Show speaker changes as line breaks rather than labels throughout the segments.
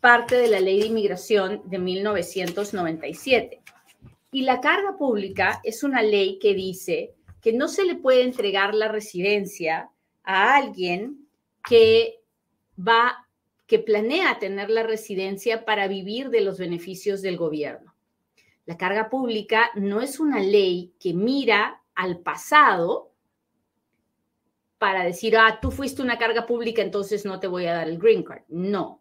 parte de la ley de inmigración de 1997. Y la carga pública es una ley que dice que no se le puede entregar la residencia a alguien que va, que planea tener la residencia para vivir de los beneficios del gobierno. La carga pública no es una ley que mira al pasado para decir, ah, tú fuiste una carga pública, entonces no te voy a dar el green card. No,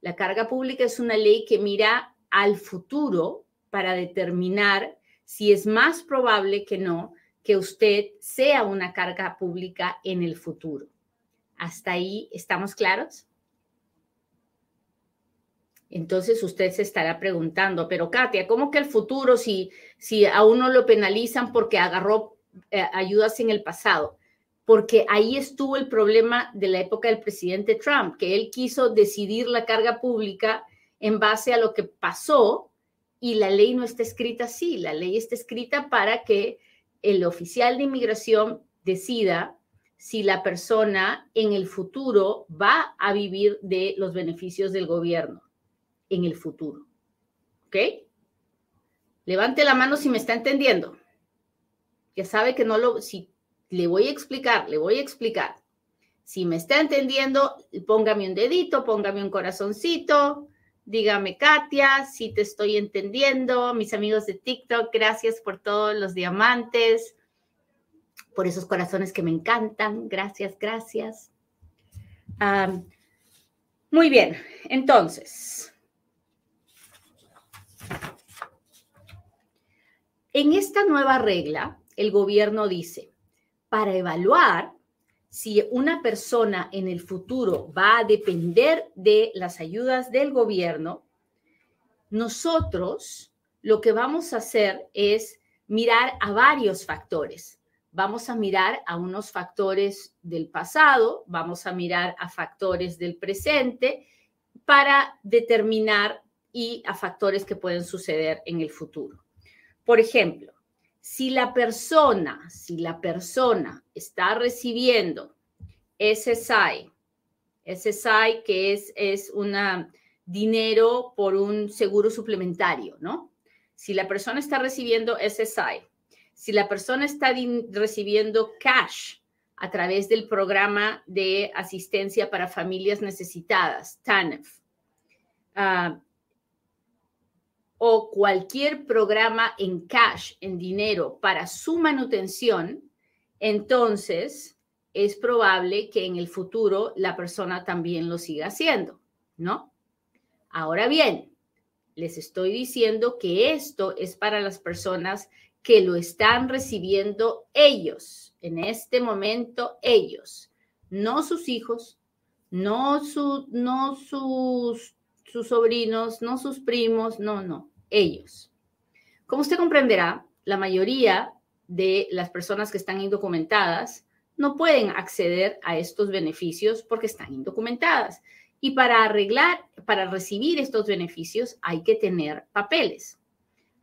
la carga pública es una ley que mira al futuro para determinar si es más probable que no que usted sea una carga pública en el futuro. ¿Hasta ahí estamos claros? Entonces usted se estará preguntando, pero Katia, ¿cómo que el futuro si, si a uno lo penalizan porque agarró eh, ayudas en el pasado? Porque ahí estuvo el problema de la época del presidente Trump, que él quiso decidir la carga pública en base a lo que pasó y la ley no está escrita así, la ley está escrita para que el oficial de inmigración decida si la persona en el futuro va a vivir de los beneficios del gobierno en el futuro. ¿Ok? Levante la mano si me está entendiendo. Ya sabe que no lo, si le voy a explicar, le voy a explicar. Si me está entendiendo, póngame un dedito, póngame un corazoncito, dígame Katia, si te estoy entendiendo. Mis amigos de TikTok, gracias por todos los diamantes, por esos corazones que me encantan. Gracias, gracias. muy bien, entonces. En esta nueva regla, el gobierno dice, para evaluar si una persona en el futuro va a depender de las ayudas del gobierno, nosotros lo que vamos a hacer es mirar a varios factores. Vamos a mirar a unos factores del pasado, vamos a mirar a factores del presente para determinar y a factores que pueden suceder en el futuro. Por ejemplo, si la persona, si la persona está recibiendo SSI, SSI que es, es una dinero por un seguro suplementario, ¿no? Si la persona está recibiendo SSI, si la persona está recibiendo cash a través del programa de asistencia para familias necesitadas, TANF, uh, o cualquier programa en cash, en dinero, para su manutención, entonces es probable que en el futuro la persona también lo siga haciendo, ¿no? Ahora bien, les estoy diciendo que esto es para las personas que lo están recibiendo ellos, en este momento ellos, no sus hijos, no, no sus, sus sobrinos, no sus primos, no, no ellos. Como usted comprenderá, la mayoría de las personas que están indocumentadas no pueden acceder a estos beneficios porque están indocumentadas. Y para arreglar, para recibir estos beneficios hay que tener papeles.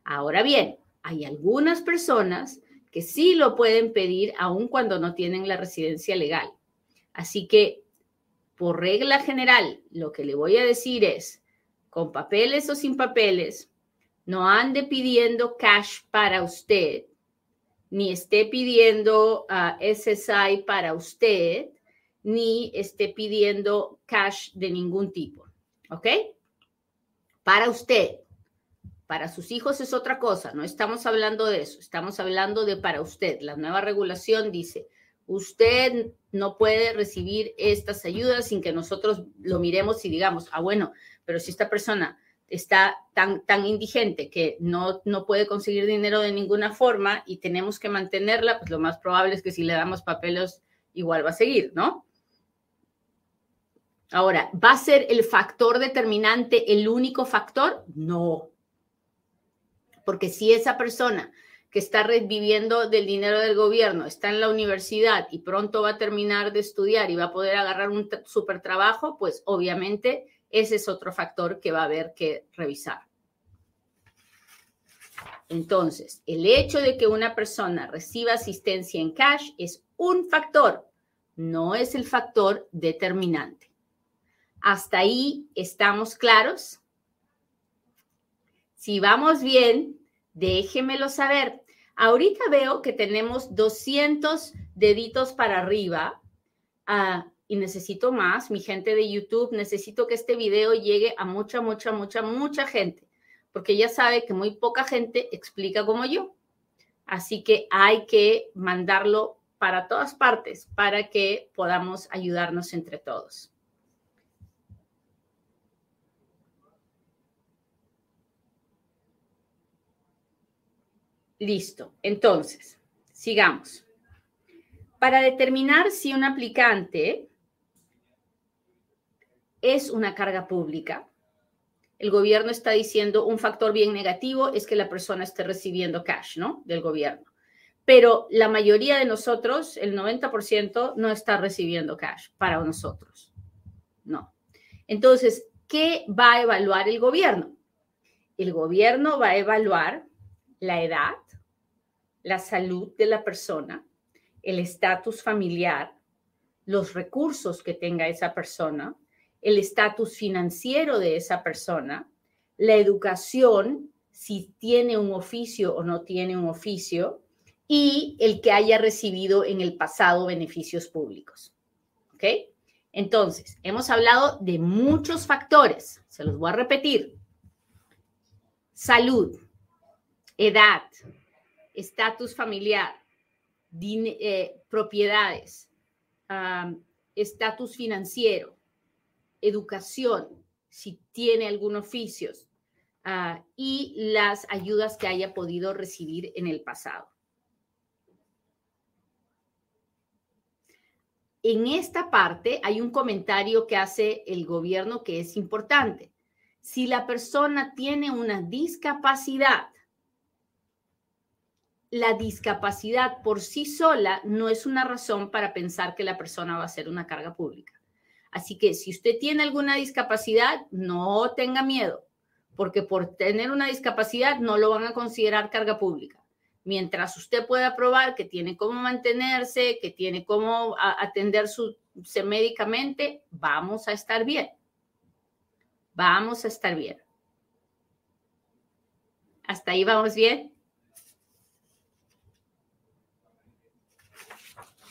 Ahora bien, hay algunas personas que sí lo pueden pedir aun cuando no tienen la residencia legal. Así que, por regla general, lo que le voy a decir es, con papeles o sin papeles, no ande pidiendo cash para usted, ni esté pidiendo uh, SSI para usted, ni esté pidiendo cash de ningún tipo. ¿Ok? Para usted. Para sus hijos es otra cosa, no estamos hablando de eso, estamos hablando de para usted. La nueva regulación dice, usted no puede recibir estas ayudas sin que nosotros lo miremos y digamos, ah, bueno, pero si esta persona está tan, tan indigente que no, no puede conseguir dinero de ninguna forma y tenemos que mantenerla, pues lo más probable es que si le damos papeles igual va a seguir, ¿no? Ahora, ¿va a ser el factor determinante el único factor? No. Porque si esa persona que está viviendo del dinero del gobierno está en la universidad y pronto va a terminar de estudiar y va a poder agarrar un super trabajo, pues obviamente ese es otro factor que va a haber que revisar. Entonces, el hecho de que una persona reciba asistencia en cash es un factor, no es el factor determinante. ¿Hasta ahí estamos claros? Si vamos bien, déjemelo saber. Ahorita veo que tenemos 200 deditos para arriba ah, y necesito más. Mi gente de YouTube, necesito que este video llegue a mucha, mucha, mucha, mucha gente porque ya sabe que muy poca gente explica como yo. Así que hay que mandarlo para todas partes para que podamos ayudarnos entre todos. Listo. Entonces, sigamos. Para determinar si un aplicante es una carga pública, el gobierno está diciendo un factor bien negativo es que la persona esté recibiendo cash, ¿no? Del gobierno. Pero la mayoría de nosotros, el 90%, no está recibiendo cash para nosotros. No. Entonces, ¿qué va a evaluar el gobierno? El gobierno va a evaluar la edad, la salud de la persona, el estatus familiar, los recursos que tenga esa persona, el estatus financiero de esa persona, la educación, si tiene un oficio o no tiene un oficio, y el que haya recibido en el pasado beneficios públicos. ¿Ok? Entonces, hemos hablado de muchos factores, se los voy a repetir. Salud, edad, estatus familiar, eh, propiedades, estatus financiero, educación, si tiene algún oficio, ah, y las ayudas que haya podido recibir en el pasado. En esta parte hay un comentario que hace el gobierno que es importante. Si la persona tiene una discapacidad, la discapacidad por sí sola no es una razón para pensar que la persona va a ser una carga pública. Así que si usted tiene alguna discapacidad, no tenga miedo, porque por tener una discapacidad no lo van a considerar carga pública. Mientras usted pueda probar que tiene cómo mantenerse, que tiene cómo atenderse médicamente, vamos a estar bien. Vamos a estar bien. ¿Hasta ahí vamos bien?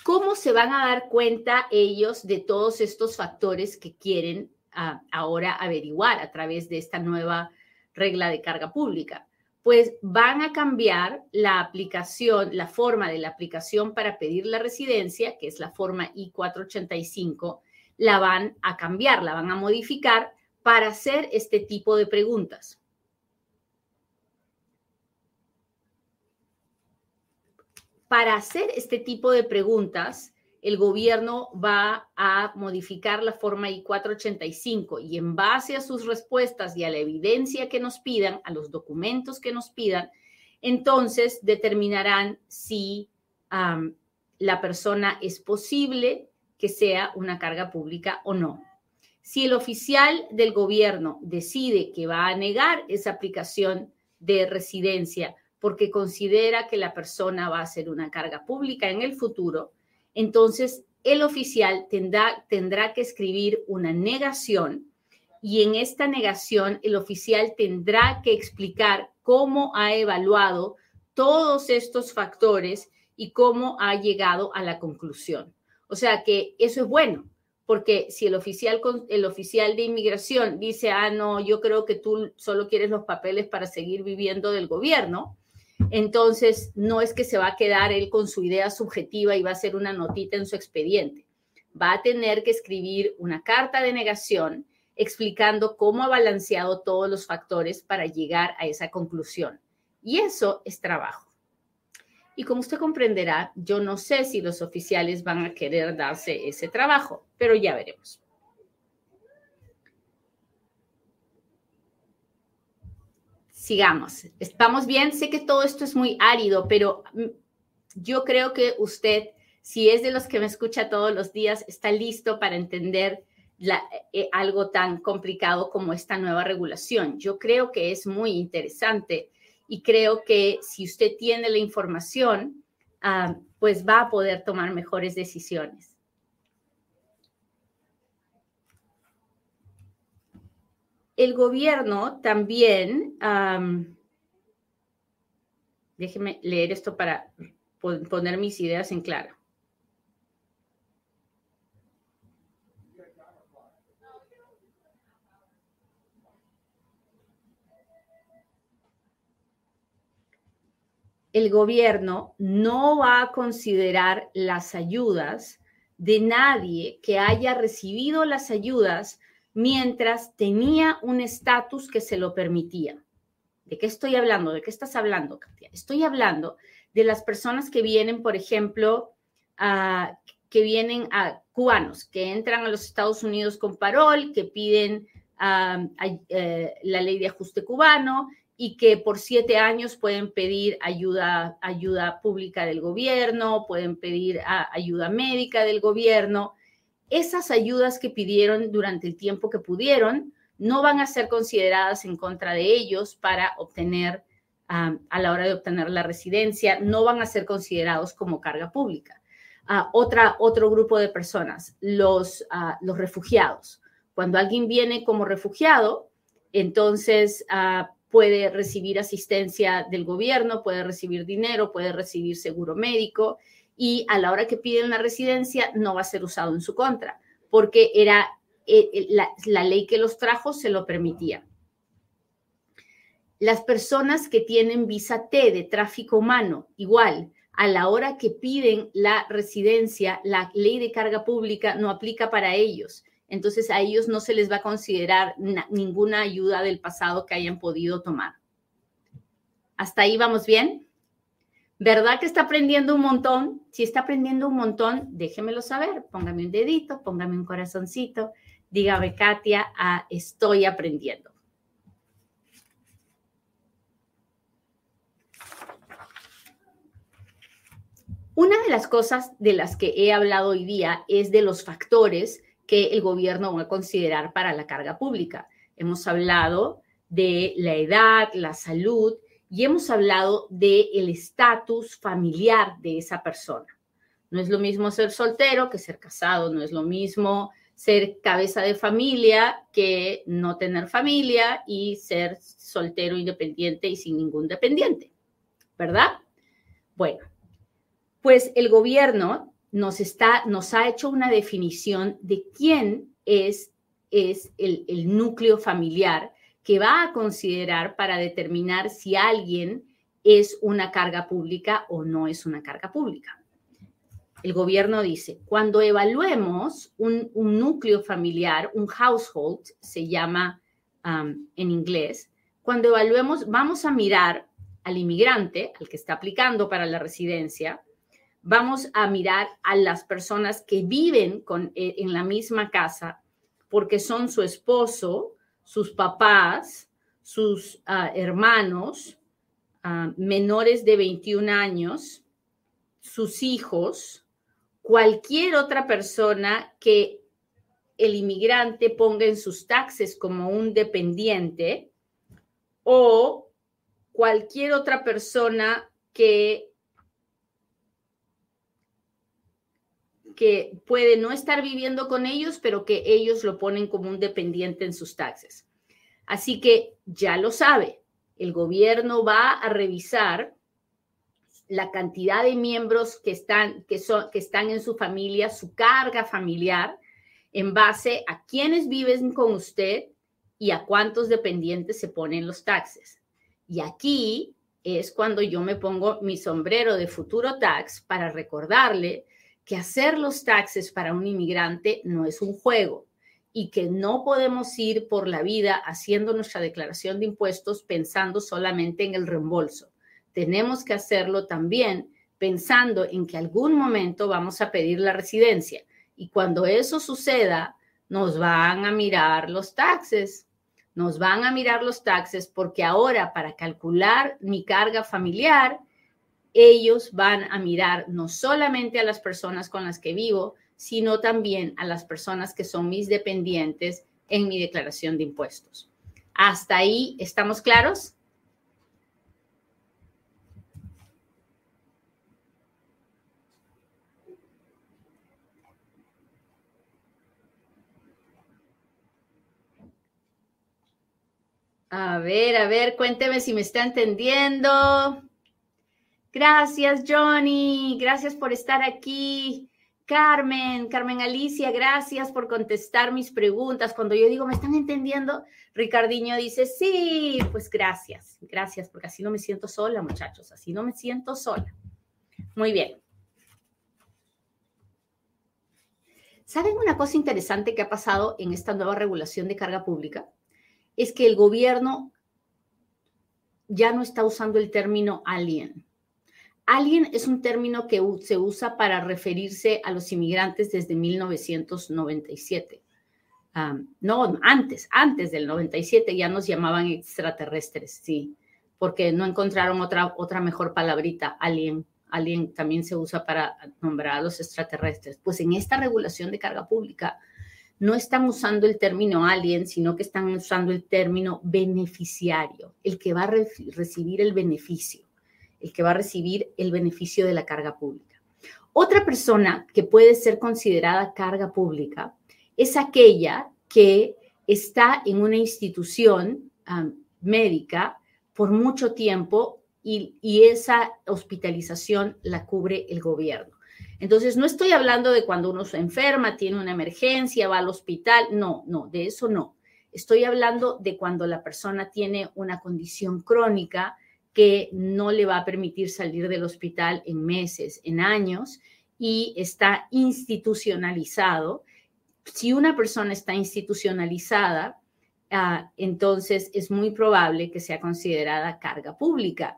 ¿Cómo se van a dar cuenta ellos de todos estos factores que quieren ah, ahora averiguar a través de esta nueva regla de carga pública? Pues van a cambiar la aplicación, la forma de la aplicación para pedir la residencia, que es la forma I-485, la van a cambiar, la van a modificar para hacer este tipo de preguntas. Para hacer este tipo de preguntas, el gobierno va a modificar la forma I-485 y en base a sus respuestas y a la evidencia que nos pidan, a los documentos que nos pidan, entonces determinarán si la persona es posible que sea una carga pública o no. Si el oficial del gobierno decide que va a negar esa aplicación de residencia porque considera que la persona va a ser una carga pública en el futuro, entonces el oficial tendrá, tendrá que escribir una negación y en esta negación el oficial tendrá que explicar cómo ha evaluado todos estos factores y cómo ha llegado a la conclusión. O sea que eso es bueno, porque si el oficial, el oficial de inmigración dice, ah, no, yo creo que tú solo quieres los papeles para seguir viviendo del gobierno, entonces, no es que se va a quedar él con su idea subjetiva y va a hacer una notita en su expediente. Va a tener que escribir una carta de negación explicando cómo ha balanceado todos los factores para llegar a esa conclusión. Y eso es trabajo. Y como usted comprenderá, yo no sé si los oficiales van a querer darse ese trabajo, pero ya veremos. Sigamos. ¿Estamos bien? Sé que todo esto es muy árido, pero mm, yo creo que usted, si es de los que me escucha todos los días, está listo para entender eh, algo tan complicado como esta nueva regulación. Yo creo que es muy interesante y creo que si usted tiene la información, ah, pues va a poder tomar mejores decisiones. El gobierno también, déjeme leer esto para poner mis ideas en claro. el gobierno no va a considerar las ayudas de nadie que haya recibido las ayudas mientras tenía un estatus que se lo permitía. ¿De qué estoy hablando? ¿De qué estás hablando, Katia? Estoy hablando de las personas que vienen, por ejemplo, que vienen a cubanos, que entran a los Estados Unidos con parol, que piden eh, la ley de ajuste cubano y que por siete años pueden pedir ayuda, ayuda pública del gobierno, pueden pedir ayuda médica del gobierno. Esas ayudas que pidieron durante el tiempo que pudieron no van a ser consideradas en contra de ellos para obtener, a la hora de obtener la residencia, no van a ser considerados como carga pública. otra, otro grupo de personas, los, los refugiados. Cuando alguien viene como refugiado, entonces puede recibir asistencia del gobierno, puede recibir dinero, puede recibir seguro médico y a la hora que piden la residencia no va a ser usado en su contra, porque era eh, eh, la, ley que los trajo se lo permitía. Las personas que tienen visa T de tráfico humano, igual, a la hora que piden la residencia, la ley de carga pública no aplica para ellos entonces a ellos no se les va a considerar ninguna ayuda del pasado que hayan podido tomar. ¿Hasta ahí vamos bien? ¿Verdad que está aprendiendo un montón? Si está aprendiendo un montón, déjemelo saber. Póngame un dedito, póngame un corazoncito. Dígame, Katia, ah, estoy aprendiendo. Una de las cosas de las que he hablado hoy día es de los factores que el gobierno va a considerar para la carga pública. Hemos hablado de la edad, la salud y hemos hablado del el estatus familiar de esa persona. No es lo mismo ser soltero que ser casado, no es lo mismo ser cabeza de familia que no tener familia y ser soltero independiente y sin ningún dependiente, ¿verdad? Bueno, pues el gobierno nos, está, nos ha hecho una definición de quién es, es el, el núcleo familiar que va a considerar para determinar si alguien es una carga pública o no es una carga pública. El gobierno dice, cuando evaluemos un, núcleo familiar, un household, se llama um, en inglés, cuando evaluemos, vamos a mirar al inmigrante, al que está aplicando para la residencia, vamos a mirar a las personas que viven con, eh, en la misma casa porque son su esposo, sus papás, sus ah, hermanos ah, menores de 21 años, sus hijos, cualquier otra persona que el inmigrante ponga en sus taxes como un dependiente o cualquier otra persona que que puede no estar viviendo con ellos, pero que ellos lo ponen como un dependiente en sus taxes. Así que ya lo sabe, el gobierno va a revisar la cantidad de miembros que están, que son, que están en su familia, su carga familiar, en base a quiénes viven con usted y a cuántos dependientes se ponen los taxes. Y aquí es cuando yo me pongo mi sombrero de futuro tax para recordarle que hacer los taxes para un inmigrante no es un juego y que no podemos ir por la vida haciendo nuestra declaración de impuestos pensando solamente en el reembolso. Tenemos que hacerlo también pensando en que algún momento vamos a pedir la residencia y cuando eso suceda nos van a mirar los taxes, nos van a mirar los taxes porque ahora para calcular mi carga familiar, ellos van a mirar no solamente a las personas con las que vivo, sino también a las personas que son mis dependientes en mi declaración de impuestos. ¿Hasta ahí estamos claros? A ver, a ver, cuénteme si me está entendiendo. Gracias, Johnny. Gracias por estar aquí. Carmen, Carmen Alicia, gracias por contestar mis preguntas. Cuando yo digo, ¿me están entendiendo? Ricardiño dice, sí, pues gracias, gracias, porque así no me siento sola, muchachos, así no me siento sola. Muy bien. ¿Saben una cosa interesante que ha pasado en esta nueva regulación de carga pública? es que el gobierno ya no está usando el término alien. Alien es un término que se usa para referirse a los inmigrantes desde 1997. no, antes, antes del 97 ya nos llamaban extraterrestres, sí, porque no encontraron otra, otra mejor palabrita, alien. Alien también se usa para nombrar a los extraterrestres. Pues en esta regulación de carga pública, no están usando el término alien, sino que están usando el término beneficiario, el que va a recibir el beneficio, el que va a recibir el beneficio de la carga pública. Otra persona que puede ser considerada carga pública es aquella que está en una institución médica por mucho tiempo y esa hospitalización la cubre el gobierno. Entonces, no estoy hablando de cuando uno se enferma, tiene una emergencia, va al hospital, no, no, de eso no. Estoy hablando de cuando la persona tiene una condición crónica que no le va a permitir salir del hospital en meses, en años, y está institucionalizado. Si una persona está institucionalizada, ah, entonces es muy probable que sea considerada carga pública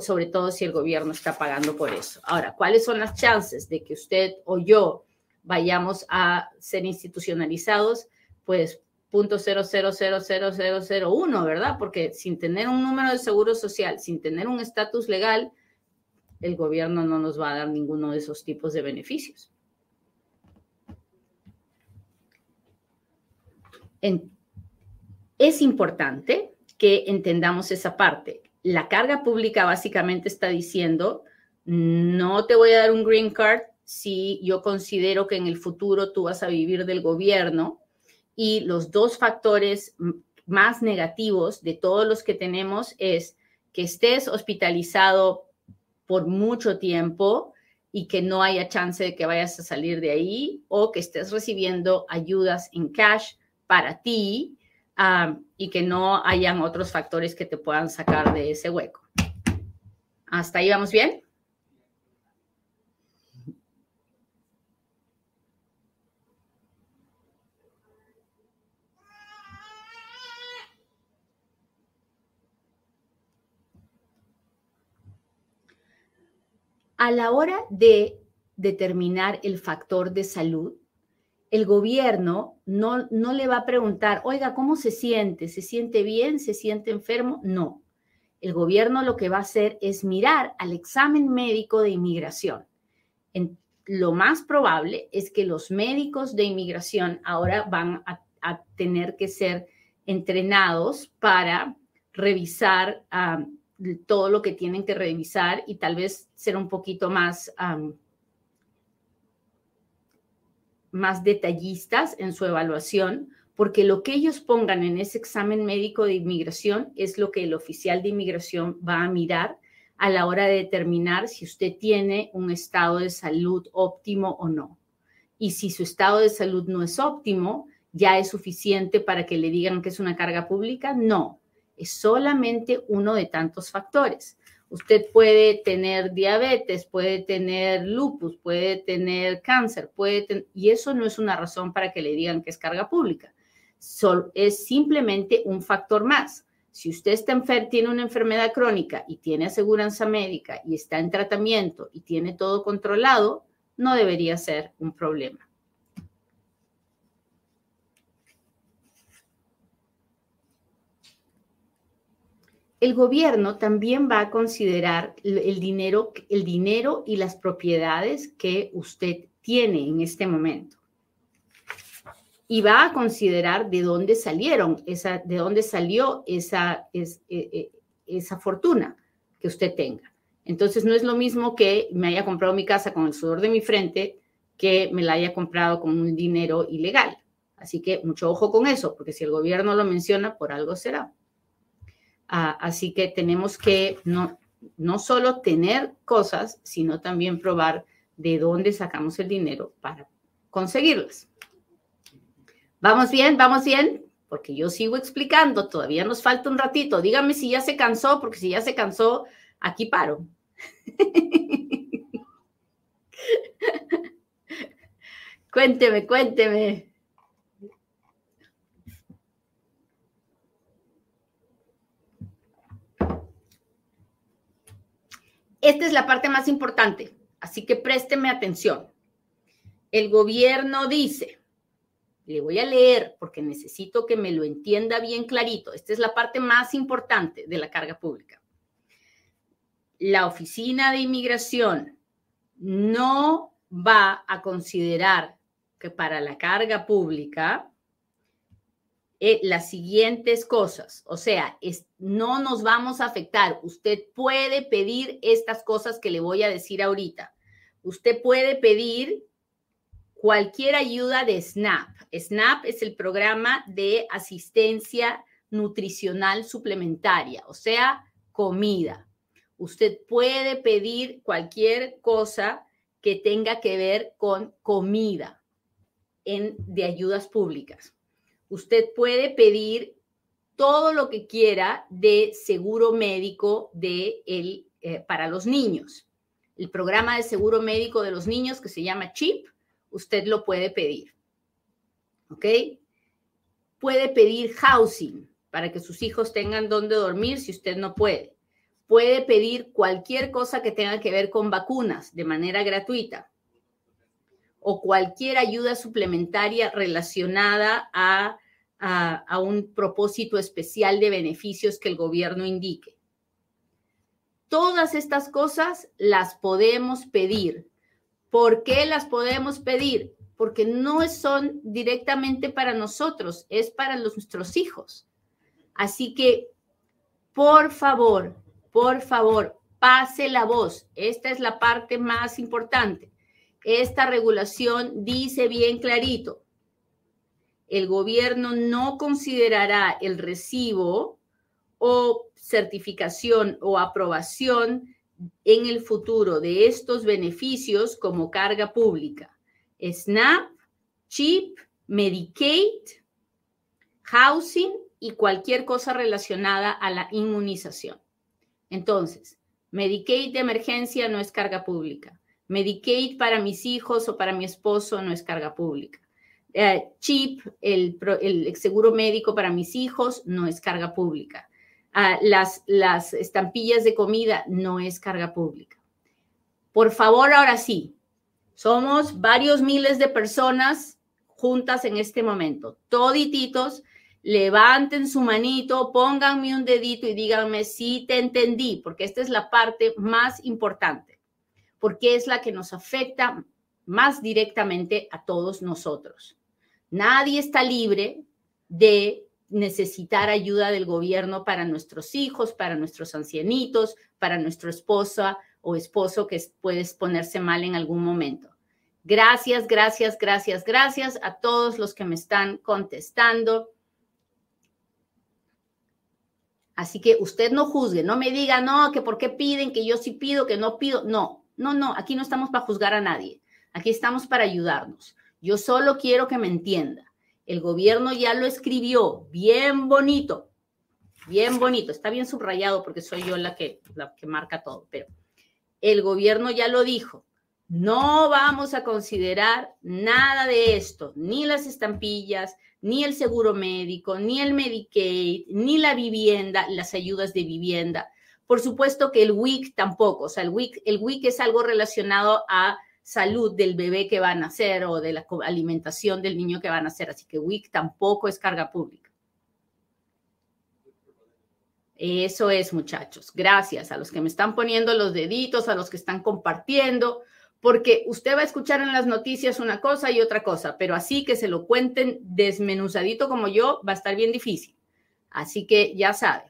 sobre todo si el gobierno está pagando por eso. Ahora, ¿cuáles son las chances de que usted o yo vayamos a ser institucionalizados? Pues punto uno, ¿verdad? Porque sin tener un número de seguro social, sin tener un estatus legal, el gobierno no nos va a dar ninguno de esos tipos de beneficios. es importante que entendamos esa parte la carga pública básicamente está diciendo, no te voy a dar un green card si yo considero que en el futuro tú vas a vivir del gobierno. Y los dos factores más negativos de todos los que tenemos es que estés hospitalizado por mucho tiempo y que no haya chance de que vayas a salir de ahí o que estés recibiendo ayudas en cash para ti y que no hayan otros factores que te puedan sacar de ese hueco. ¿Hasta ahí vamos bien? A la hora de determinar el factor de salud, el gobierno no, no le va a preguntar, oiga, ¿cómo se siente? ¿Se siente bien? ¿Se siente enfermo? No. El gobierno lo que va a hacer es mirar al examen médico de inmigración. Lo más probable es que los médicos de inmigración ahora van a, tener que ser entrenados para revisar todo lo que tienen que revisar y tal vez ser un poquito más más detallistas en su evaluación, porque lo que ellos pongan en ese examen médico de inmigración es lo que el oficial de inmigración va a mirar a la hora de determinar si usted tiene un estado de salud óptimo o no. Y si su estado de salud no es óptimo, ya es suficiente para que le digan que es una carga pública. No, es solamente uno de tantos factores. Usted puede tener diabetes, puede tener lupus, puede tener cáncer, puede y eso no es una razón para que le digan que es carga pública. es simplemente un factor más. Si usted está tiene una enfermedad crónica y tiene aseguranza médica y está en tratamiento y tiene todo controlado, no debería ser un problema. El gobierno también va a considerar el dinero, el dinero y las propiedades que usted tiene en este momento. Y va a considerar de dónde salieron, esa, de dónde salió esa, e, e, esa fortuna que usted tenga. Entonces, no es lo mismo que me haya comprado mi casa con el sudor de mi frente que me la haya comprado con un dinero ilegal. Así que mucho ojo con eso, porque si el gobierno lo menciona, por algo será. Ah, así que tenemos que no, no solo tener cosas, sino también probar de dónde sacamos el dinero para conseguirlas. ¿Vamos bien? ¿Vamos bien? Porque yo sigo explicando, todavía nos falta un ratito. Dígame si ya se cansó, porque si ya se cansó, aquí paro. cuénteme, cuénteme. Esta es la parte más importante, así que présteme atención. El gobierno dice, le voy a leer porque necesito que me lo entienda bien clarito. Esta es la parte más importante de la carga pública. La oficina de inmigración no va a considerar que para la carga pública eh, las siguientes cosas. O sea, no nos vamos a afectar. Usted puede pedir estas cosas que le voy a decir ahorita. Usted puede pedir cualquier ayuda de SNAP. SNAP es el programa de asistencia nutricional suplementaria, o sea, comida. Usted puede pedir cualquier cosa que tenga que ver con comida en, de ayudas públicas usted puede pedir todo lo que quiera de seguro médico de el, eh, para los niños. El programa de seguro médico de los niños que se llama CHIP, usted lo puede pedir. ¿Ok? Puede pedir housing para que sus hijos tengan donde dormir si usted no puede. Puede pedir cualquier cosa que tenga que ver con vacunas de manera gratuita o cualquier ayuda suplementaria relacionada a, a, un propósito especial de beneficios que el gobierno indique. Todas estas cosas las podemos pedir. ¿Por qué las podemos pedir? Porque no son directamente para nosotros, es para nuestros hijos. Así que, por favor, por favor, pase la voz. Esta es la parte más importante esta regulación dice bien clarito, el gobierno no considerará el recibo o certificación o aprobación en el futuro de estos beneficios como carga pública. SNAP, CHIP, Medicaid, housing y cualquier cosa relacionada a la inmunización. Entonces, Medicaid de emergencia no es carga pública. Medicaid para mis hijos o para mi esposo no es carga pública. Eh, CHIP, el, seguro médico para mis hijos, no es carga pública. Ah, las, las estampillas de comida no es carga pública. Por favor, ahora sí, somos varios miles de personas juntas en este momento. Todititos, levanten su manito, pónganme un dedito y díganme si te entendí, porque esta es la parte más importante porque es la que nos afecta más directamente a todos nosotros. Nadie está libre de necesitar ayuda del gobierno para nuestros hijos, para nuestros ancianitos, para nuestra esposa o esposo que puede ponerse mal en algún momento. Gracias, gracias, gracias, gracias a todos los que me están contestando. Así que usted no juzgue, no me diga, no, que por qué piden, que yo sí pido, que no pido. No, no, no, aquí no estamos para juzgar a nadie. Aquí estamos para ayudarnos. Yo solo quiero que me entienda. El gobierno ya lo escribió bien bonito, bien bonito. Está bien subrayado porque soy yo la que, la que marca todo, pero el gobierno ya lo dijo. No vamos a considerar nada de esto, ni las estampillas, ni el seguro médico, ni el Medicaid, ni la vivienda, las ayudas de vivienda. Por supuesto que el WIC tampoco, o sea, el WIC, el WIC es algo relacionado a salud del bebé que va a nacer o de la alimentación del niño que va a nacer, así que WIC tampoco es carga pública. Eso es, muchachos. Gracias a los que me están poniendo los deditos, a los que están compartiendo, porque usted va a escuchar en las noticias una cosa y otra cosa, pero así que se lo cuenten desmenuzadito como yo, va a estar bien difícil. Así que ya sabe.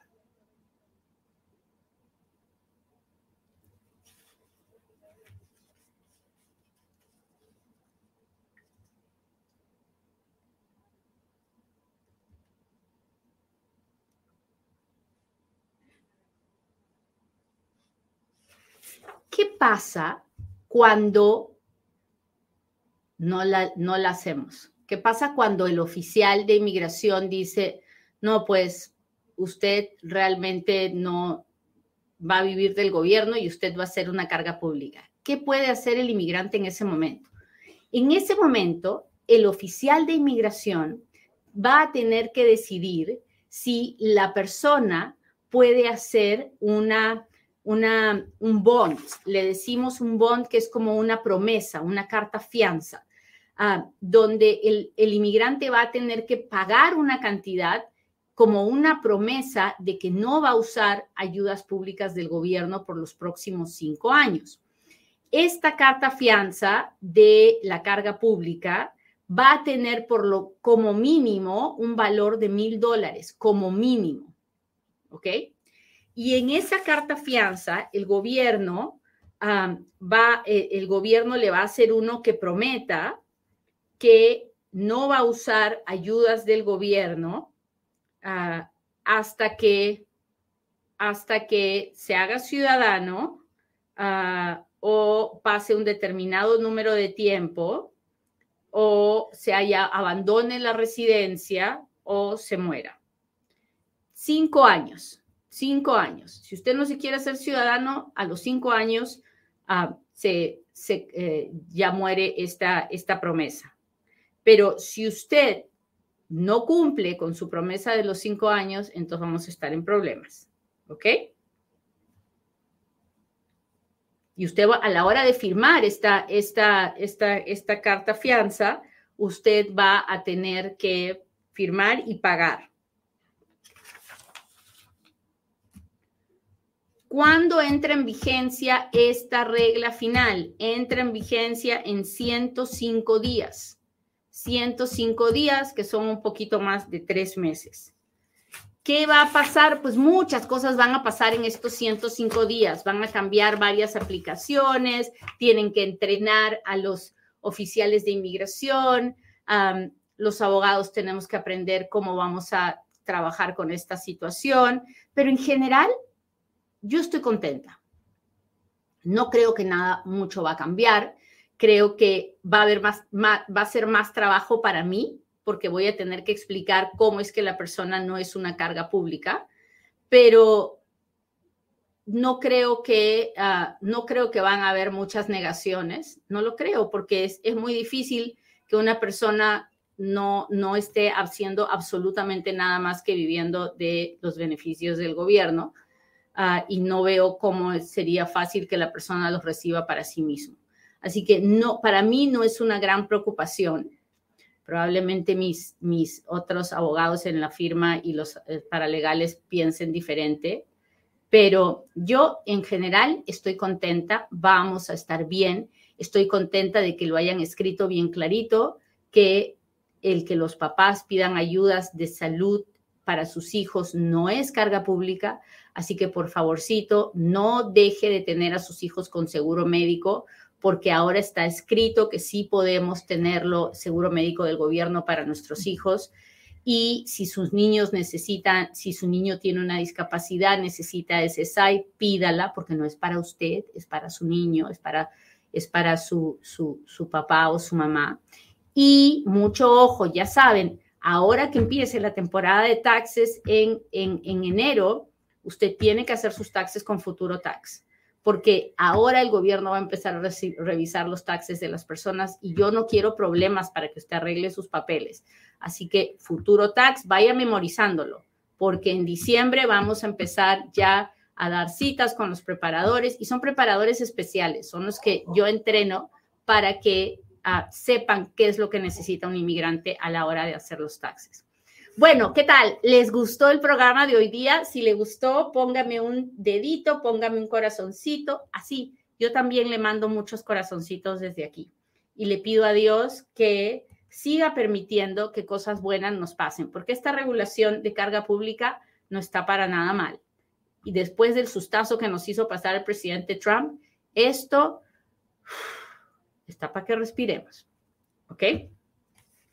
¿Qué pasa cuando no la, no la hacemos? ¿Qué pasa cuando el oficial de inmigración dice, no, pues usted realmente no va a vivir del gobierno y usted va a ser una carga pública? ¿Qué puede hacer el inmigrante en ese momento? En ese momento, el oficial de inmigración va a tener que decidir si la persona puede hacer una un bond, le decimos un bond que es como una promesa, una carta fianza, ah, donde el, el inmigrante va a tener que pagar una cantidad como una promesa de que no va a usar ayudas públicas del gobierno por los próximos cinco años. Esta carta fianza de la carga pública va a tener por lo como mínimo un valor de mil dólares, como mínimo. ¿Ok? Y en esa carta fianza, el gobierno va, eh, el gobierno le va a hacer uno que prometa que no va a usar ayudas del gobierno ah, hasta que hasta que se haga ciudadano ah, o pase un determinado número de tiempo o se haya abandone la residencia o se muera. Cinco años cinco años. Si usted no se quiere hacer ciudadano, a los cinco años ah, se, eh, ya muere esta, esta promesa. Pero si usted no cumple con su promesa de los cinco años, entonces vamos a estar en problemas. ¿Ok? Y usted a la hora de firmar esta, esta, esta, esta carta fianza, usted va a tener que firmar y pagar. ¿Cuándo entra en vigencia esta regla final? Entra en vigencia en 105 días. 105 días, que son un poquito más de tres meses. ¿Qué va a pasar? Pues muchas cosas van a pasar en estos 105 días. Van a cambiar varias aplicaciones, tienen que entrenar a los oficiales de inmigración, los abogados tenemos que aprender cómo vamos a trabajar con esta situación, pero en general yo estoy contenta. No creo que nada mucho va a cambiar. Creo que va a haber más, va a ser más trabajo para mí porque voy a tener que explicar cómo es que la persona no es una carga pública, pero no creo que ah, no creo que van a haber muchas negaciones. No lo creo porque es, es muy difícil que una persona no, no esté haciendo absolutamente nada más que viviendo de los beneficios del gobierno. Ah, y no veo cómo sería fácil que la persona los reciba para sí mismo. Así que no, para mí no es una gran preocupación. Probablemente mis, mis otros abogados en la firma y los eh, paralegales piensen diferente, pero yo en general estoy contenta, vamos a estar bien, estoy contenta de que lo hayan escrito bien clarito, que el que los papás pidan ayudas de salud para sus hijos no es carga pública, así que por favorcito no deje de tener a sus hijos con seguro médico porque ahora está escrito que sí podemos tenerlo seguro médico del gobierno para nuestros hijos y si sus niños necesitan, si su niño tiene una discapacidad, necesita SSI, pídala porque no es para usted, es para su niño, es para, es para su, su, su papá o su mamá. Y mucho ojo, ya saben, Ahora que empiece la temporada de taxes en, en, enero, usted tiene que hacer sus taxes con futuro tax, porque ahora el gobierno va a empezar a revisar los taxes de las personas y yo no quiero problemas para que usted arregle sus papeles. Así que futuro tax, vaya memorizándolo, porque en diciembre vamos a empezar ya a dar citas con los preparadores y son preparadores especiales, son los que yo entreno para que sepan qué es lo que necesita un inmigrante a la hora de hacer los taxes. Bueno, ¿qué tal? ¿Les gustó el programa de hoy día? Si le gustó, póngame un dedito, póngame un corazoncito, así. Yo también le mando muchos corazoncitos desde aquí y le pido a Dios que siga permitiendo que cosas buenas nos pasen, porque esta regulación de carga pública no está para nada mal. Y después del sustazo que nos hizo pasar el presidente Trump, esto está para que respiremos. ¿Ok?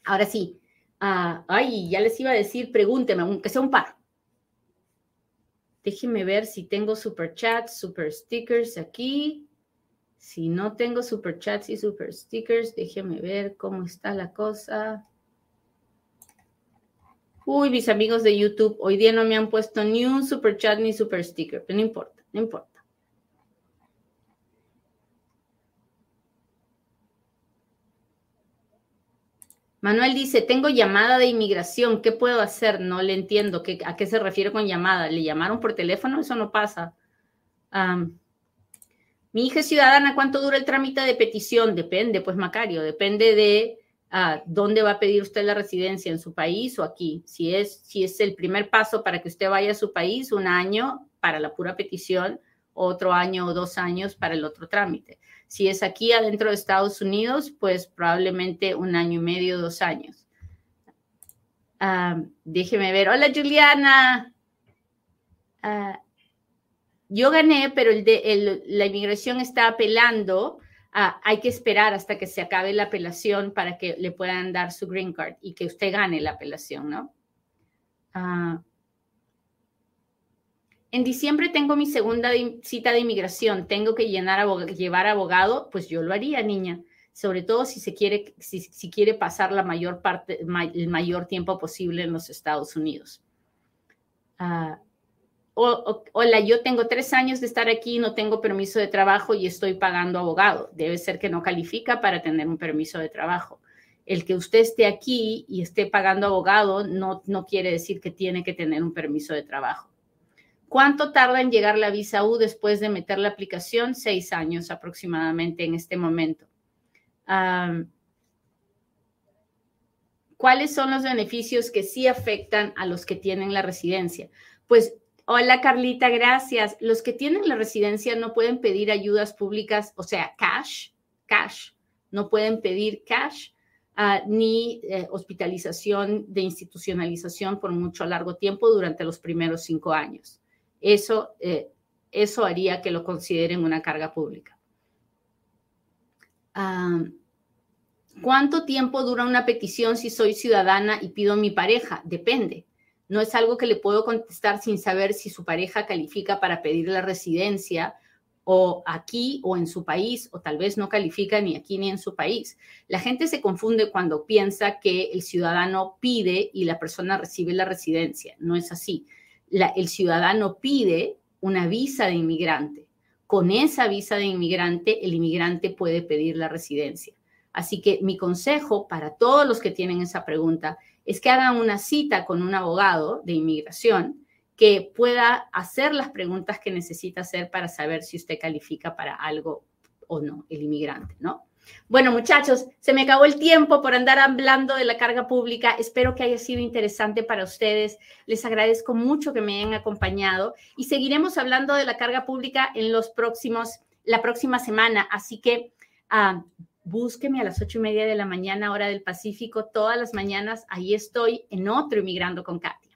Ahora sí, Ah, ay, ya les iba a decir, pregúnteme, aunque sea un par. Déjenme ver si tengo super chats, super stickers aquí. Si no tengo super chats y super stickers, déjenme ver cómo está la cosa. Uy, mis amigos de YouTube, hoy día no me han puesto ni un super chat ni super sticker, pero no importa, no importa. Manuel dice, tengo llamada de inmigración, ¿qué puedo hacer? No le entiendo, ¿Qué, ¿a qué se refiere con llamada? ¿Le llamaron por teléfono? Eso no pasa. mi hija ciudadana, ¿cuánto dura el trámite de petición? Depende, pues Macario, depende de ah, dónde va a pedir usted la residencia, en su país o aquí. Si es, si es el primer paso para que usted vaya a su país, un año para la pura petición, otro año o dos años para el otro trámite. Si es aquí adentro de Estados Unidos, pues probablemente un año y medio, dos años. Ah, déjeme ver. Hola, Juliana. Ah, yo gané, pero la inmigración está apelando. Ah, hay que esperar hasta que se acabe la apelación para que le puedan dar su green card y que usted gane la apelación, ¿no? En diciembre tengo mi segunda cita de inmigración, tengo que llevar abogado, pues yo lo haría, niña, sobre todo si se quiere, pasar la mayor parte, el mayor tiempo posible en los Estados Unidos. Ah, hola, yo tengo tres años de estar aquí, no tengo permiso de trabajo y estoy pagando abogado. Debe ser que no califica para tener un permiso de trabajo. El que usted esté aquí y esté pagando abogado no, no quiere decir que tiene que tener un permiso de trabajo. ¿Cuánto tarda en llegar la visa U después de meter la aplicación? Seis años aproximadamente en este momento. ¿Cuáles son los beneficios que sí afectan a los que tienen la residencia? Pues, hola Carlita, gracias. Los que tienen la residencia no pueden pedir ayudas públicas, o sea, cash, cash, no pueden pedir cash. Ah, ni eh, hospitalización de institucionalización por mucho largo tiempo durante los primeros cinco años eso, eh, eso haría que lo consideren una carga pública. ¿Cuánto tiempo dura una petición si soy ciudadana y pido a mi pareja? Depende. No es algo que le puedo contestar sin saber si su pareja califica para pedir la residencia o aquí o en su país, o tal vez no califica ni aquí ni en su país. La gente se confunde cuando piensa que el ciudadano pide y la persona recibe la residencia. No es así el ciudadano pide una visa de inmigrante. Con esa visa de inmigrante, el inmigrante puede pedir la residencia. Así que mi consejo para todos los que tienen esa pregunta es que hagan una cita con un abogado de inmigración que pueda hacer las preguntas que necesita hacer para saber si usted califica para algo o no, el inmigrante, ¿no? Bueno, muchachos, se me acabó el tiempo por andar hablando de la carga pública. Espero que haya sido interesante para ustedes. Les agradezco mucho que me hayan acompañado y seguiremos hablando de la carga pública en los próximos, la próxima semana. Así que uh, búsqueme a las ocho y media de la mañana, hora del Pacífico, todas las mañanas. Ahí estoy en otro Inmigrando con Katy.